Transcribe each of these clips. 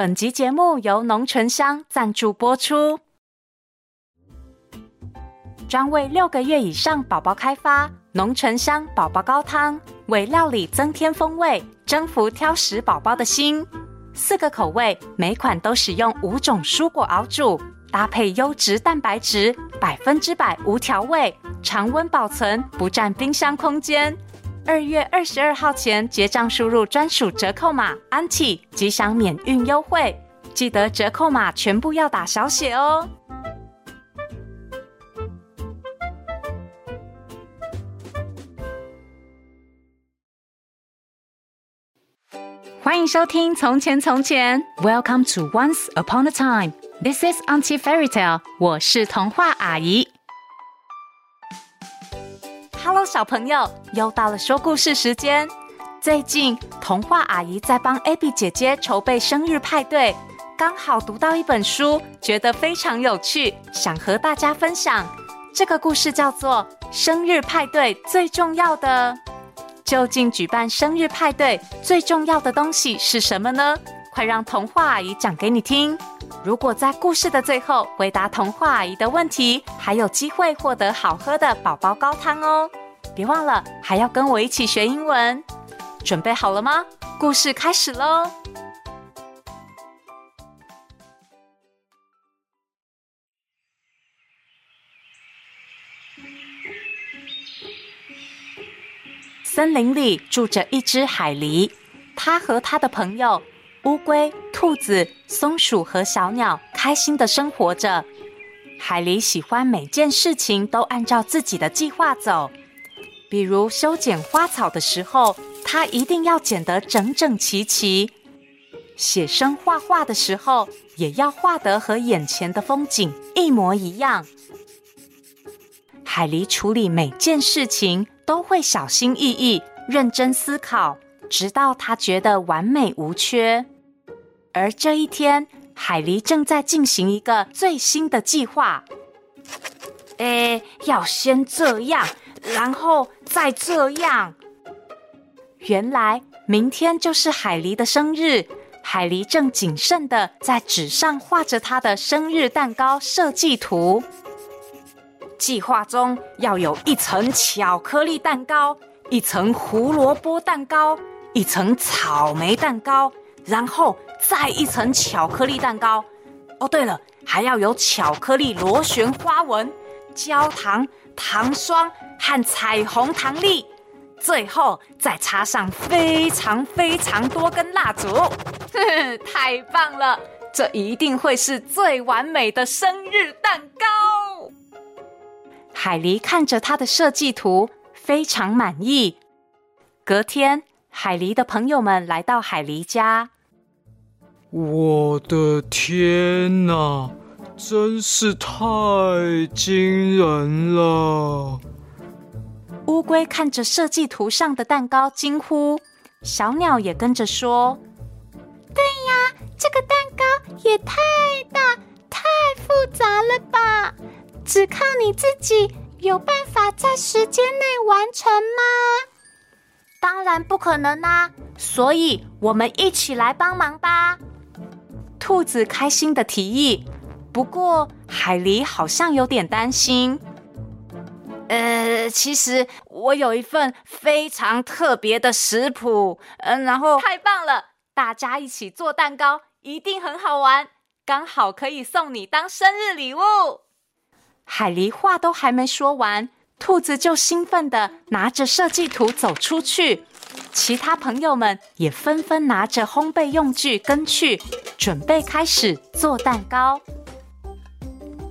本集节目由浓醇香赞助播出，专为六个月以上宝宝开发浓醇香宝宝高汤，为料理增添风味，征服挑食宝宝的心。四个口味，每款都使用五种蔬果熬煮，搭配优质蛋白质，百分之百无调味，常温保存，不占冰箱空间。二月二十二号前结账，输入专属折扣码 “Auntie” 即享免运优惠。记得折扣码全部要打小写哦。欢迎收听《从前从前》，Welcome to Once Upon a Time。This is Auntie Fairy Tale，我是童话阿姨。Hello，小朋友，又到了说故事时间。最近，童话阿姨在帮 Abby 姐姐筹备生日派对，刚好读到一本书，觉得非常有趣，想和大家分享。这个故事叫做《生日派对最重要的》。究竟举办生日派对最重要的东西是什么呢？快让童话阿姨讲给你听。如果在故事的最后回答童话阿姨的问题，还有机会获得好喝的宝宝高汤哦！别忘了还要跟我一起学英文，准备好了吗？故事开始喽！森林里住着一只海狸，它和它的朋友。乌龟、兔子、松鼠和小鸟开心的生活着。海狸喜欢每件事情都按照自己的计划走，比如修剪花草的时候，它一定要剪得整整齐齐；写生画画的时候，也要画得和眼前的风景一模一样。海狸处理每件事情都会小心翼翼、认真思考。直到他觉得完美无缺，而这一天，海狸正在进行一个最新的计划。诶，要先这样，然后再这样。原来明天就是海狸的生日，海狸正谨慎地在纸上画着他的生日蛋糕设计图。计划中要有一层巧克力蛋糕，一层胡萝卜蛋糕。一层草莓蛋糕，然后再一层巧克力蛋糕。哦，对了，还要有巧克力螺旋花纹、焦糖、糖霜和彩虹糖粒，最后再插上非常非常多根蜡烛。太棒了！这一定会是最完美的生日蛋糕。海狸看着他的设计图，非常满意。隔天。海狸的朋友们来到海狸家。我的天哪，真是太惊人了！乌龟看着设计图上的蛋糕惊呼，小鸟也跟着说：“对呀，这个蛋糕也太大、太复杂了吧？只靠你自己有办法在时间内完成吗？”当然不可能啦！所以我们一起来帮忙吧。兔子开心的提议。不过海狸好像有点担心。呃，其实我有一份非常特别的食谱。嗯，然后太棒了，大家一起做蛋糕一定很好玩，刚好可以送你当生日礼物。海狸话都还没说完。兔子就兴奋地拿着设计图走出去，其他朋友们也纷纷拿着烘焙用具跟去，准备开始做蛋糕。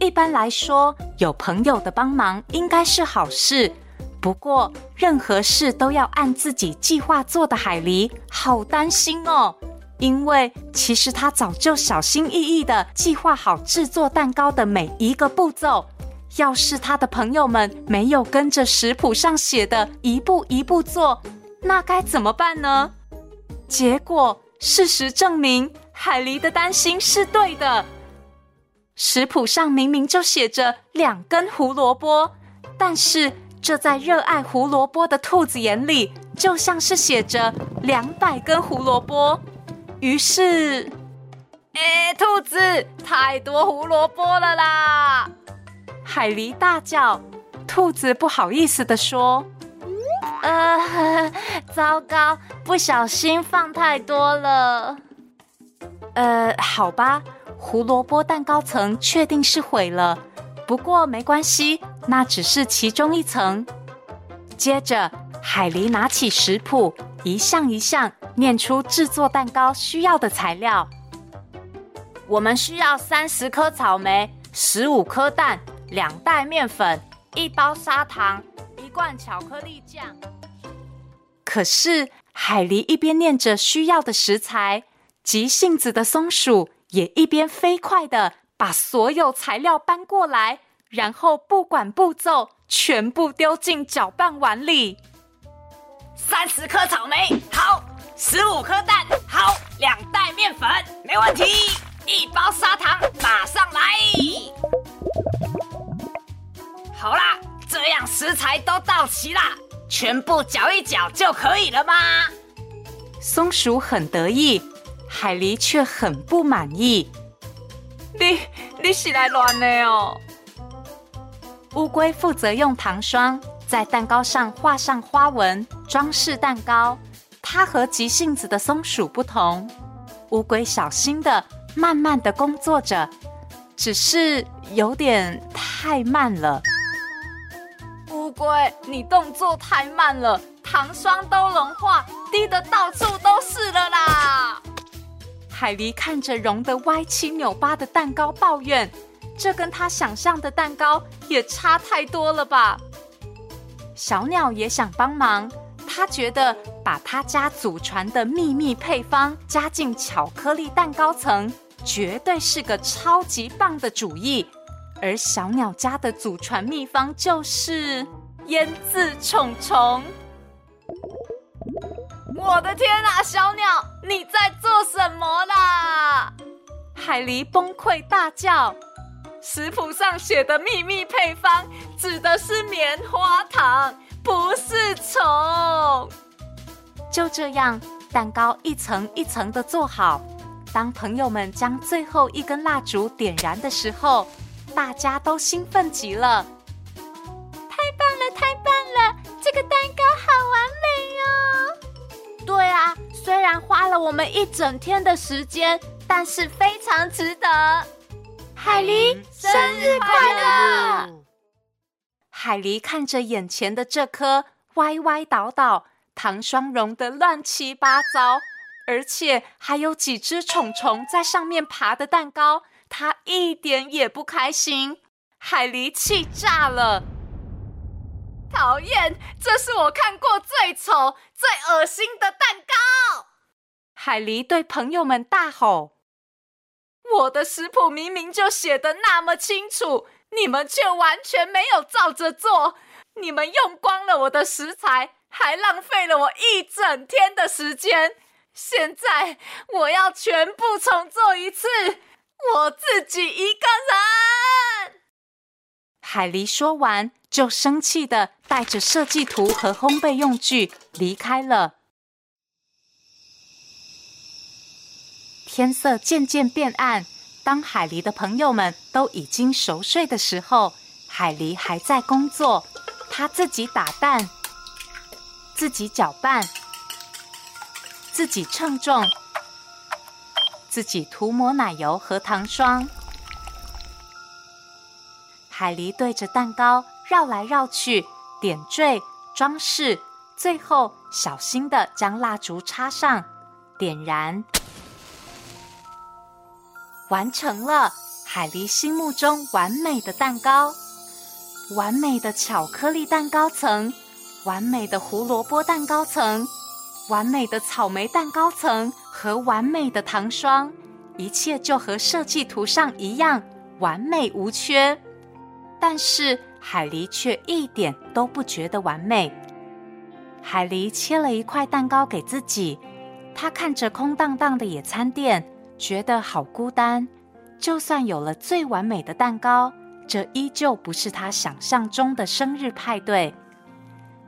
一般来说，有朋友的帮忙应该是好事，不过任何事都要按自己计划做的海狸好担心哦，因为其实他早就小心翼翼地计划好制作蛋糕的每一个步骤。要是他的朋友们没有跟着食谱上写的一步一步做，那该怎么办呢？结果事实证明，海狸的担心是对的。食谱上明明就写着两根胡萝卜，但是这在热爱胡萝卜的兔子眼里，就像是写着两百根胡萝卜。于是，哎，兔子，太多胡萝卜了啦！海狸大叫。兔子不好意思的说：“呃，糟糕，不小心放太多了。呃，好吧，胡萝卜蛋糕层确定是毁了，不过没关系，那只是其中一层。”接着，海狸拿起食谱，一项一项念出制作蛋糕需要的材料。我们需要三十颗草莓，十五颗蛋，两袋面粉。一包砂糖，一罐巧克力酱。可是海狸一边念着需要的食材，急性子的松鼠也一边飞快地把所有材料搬过来，然后不管步骤，全部丢进搅拌碗里。三十颗草莓，好；十五颗蛋，好；两袋面粉，没问题；一包砂糖，马上来。好啦，这样食材都到齐啦，全部搅一搅就可以了吗？松鼠很得意，海狸却很不满意。你你是来乱的哦！乌龟负责用糖霜在蛋糕上画上花纹，装饰蛋糕。它和急性子的松鼠不同，乌龟小心的、慢慢的工作着，只是有点太慢了。乌龟，你动作太慢了，糖霜都融化，滴得到处都是了啦！海狸看着融得歪七扭八的蛋糕，抱怨：“这跟他想象的蛋糕也差太多了吧？”小鸟也想帮忙，他觉得把他家祖传的秘密配方加进巧克力蛋糕层，绝对是个超级棒的主意。而小鸟家的祖传秘方就是腌制虫虫。我的天哪，小鸟，你在做什么啦？海狸崩溃大叫。食谱上写的秘密配方指的是棉花糖，不是虫。就这样，蛋糕一层一层的做好。当朋友们将最后一根蜡烛点燃的时候，大家都兴奋极了！虽然花了我们一整天的时间，但是非常值得。海狸，生日快乐！海狸看着眼前的这颗歪歪倒倒、糖霜融的乱七八糟，而且还有几只虫虫在上面爬的蛋糕。他一点也不开心，海狸气炸了。讨厌，这是我看过最丑、最恶心的蛋糕！海狸对朋友们大吼：“我的食谱明明就写的那么清楚，你们却完全没有照着做！你们用光了我的食材，还浪费了我一整天的时间。现在我要全部重做一次。”我自己一个人。海狸说完，就生气的带着设计图和烘焙用具离开了。天色渐渐变暗，当海狸的朋友们都已经熟睡的时候，海狸还在工作。他自己打蛋，自己搅拌，自己称重。自己涂抹奶油和糖霜，海狸对着蛋糕绕来绕去，点缀、装饰，最后小心地将蜡烛插上，点燃，完成了海狸心目中完美的蛋糕，完美的巧克力蛋糕层，完美的胡萝卜蛋糕层。完美的草莓蛋糕层和完美的糖霜，一切就和设计图上一样完美无缺。但是海狸却一点都不觉得完美。海狸切了一块蛋糕给自己，他看着空荡荡的野餐垫，觉得好孤单就算有了最完美的蛋糕这依旧不是他想象中的生日派对。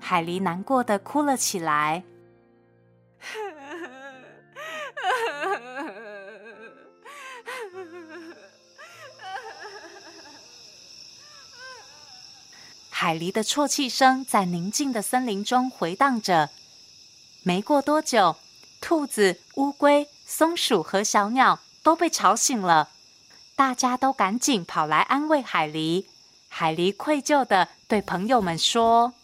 海狸难过的哭了起来。海狸的啜泣声在宁静的森林中回荡着。没过多久兔子乌龟松鼠和小鸟都被吵醒了，大家都赶紧跑来安慰海狸。海狸愧疚地对朋友们说：“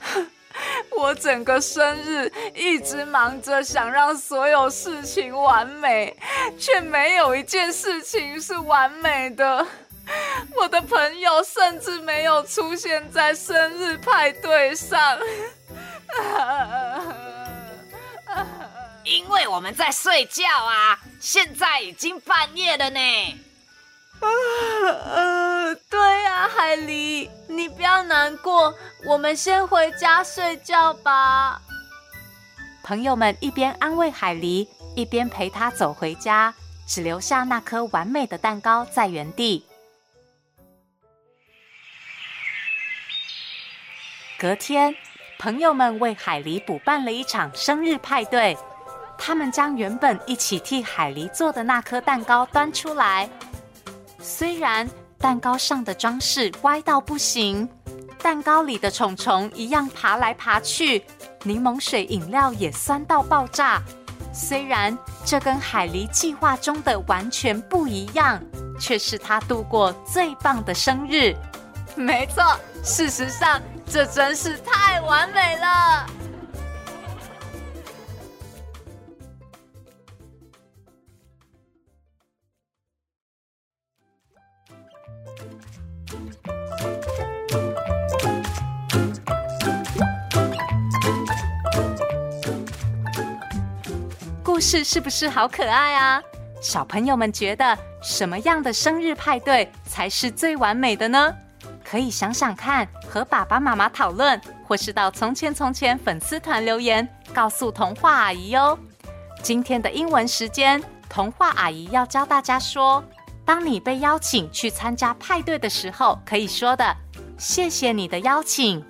我整个生日一直忙着想让所有事情完美，却没有一件事情是完美的。我的朋友甚至没有出现在生日派对上。”因为我们在睡觉啊，现在已经半夜了呢。啊，呃，对啊，海狸，你不要难过，我们先回家睡觉吧。朋友们一边安慰海狸，一边陪他走回家，只留下那颗完美的蛋糕在原地。隔天，朋友们为海狸补办了一场生日派对。他们将原本一起替海狸做的那颗蛋糕端出来。虽然蛋糕上的装饰歪到不行，蛋糕里的虫虫一样爬来爬去，柠檬水饮料也酸到爆炸。虽然这跟海狸计划中的完全不一样，却是他度过最棒的生日。没错，事实上这真是太完美了。故事是不是好可爱啊？小朋友们觉得什么样的生日派对才是最完美的呢？可以想想看，和爸爸妈妈讨论，或是到从前从前粉丝团留言，告诉童话阿姨哟。今天的英文时间，童话阿姨要教大家说：当你被邀请去参加派对的时候，可以说的“谢谢你的邀请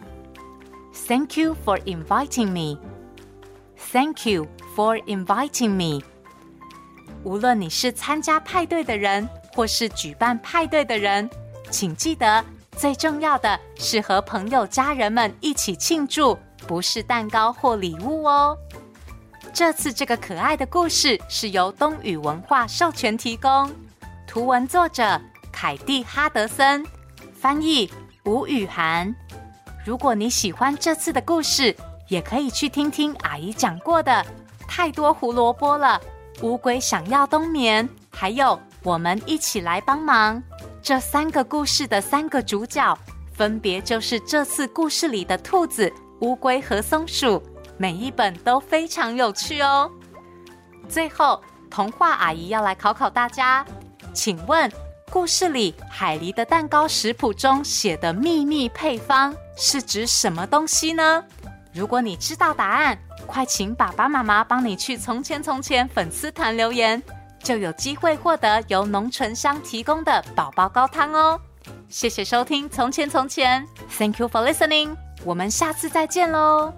”，Thank you for inviting me。Thank you for inviting me。无论你是参加派对的人，或是举办派对的人，请记得最重要的是和朋友、家人们一起庆祝，不是蛋糕或礼物哦。这次这个可爱的故事是由东宇文化授权提供，图文作者凯蒂·哈德森，翻译吴雨涵。如果你喜欢这次的故事，也可以去听听阿姨讲过的《太多胡萝卜了》，乌龟想要冬眠，还有我们一起来帮忙。这三个故事的三个主角，分别就是这次故事里的兔子、乌龟和松鼠。每一本都非常有趣哦。最后，童话阿姨要来考考大家，请问故事里海狸的蛋糕食谱中写的秘密配方是指什么东西呢？如果你知道答案，快请爸爸妈妈帮你去《从前从前》粉丝团留言，就有机会获得由浓醇香提供的宝宝高汤哦。谢谢收听《从前从前》，Thank you for listening，我们下次再见喽。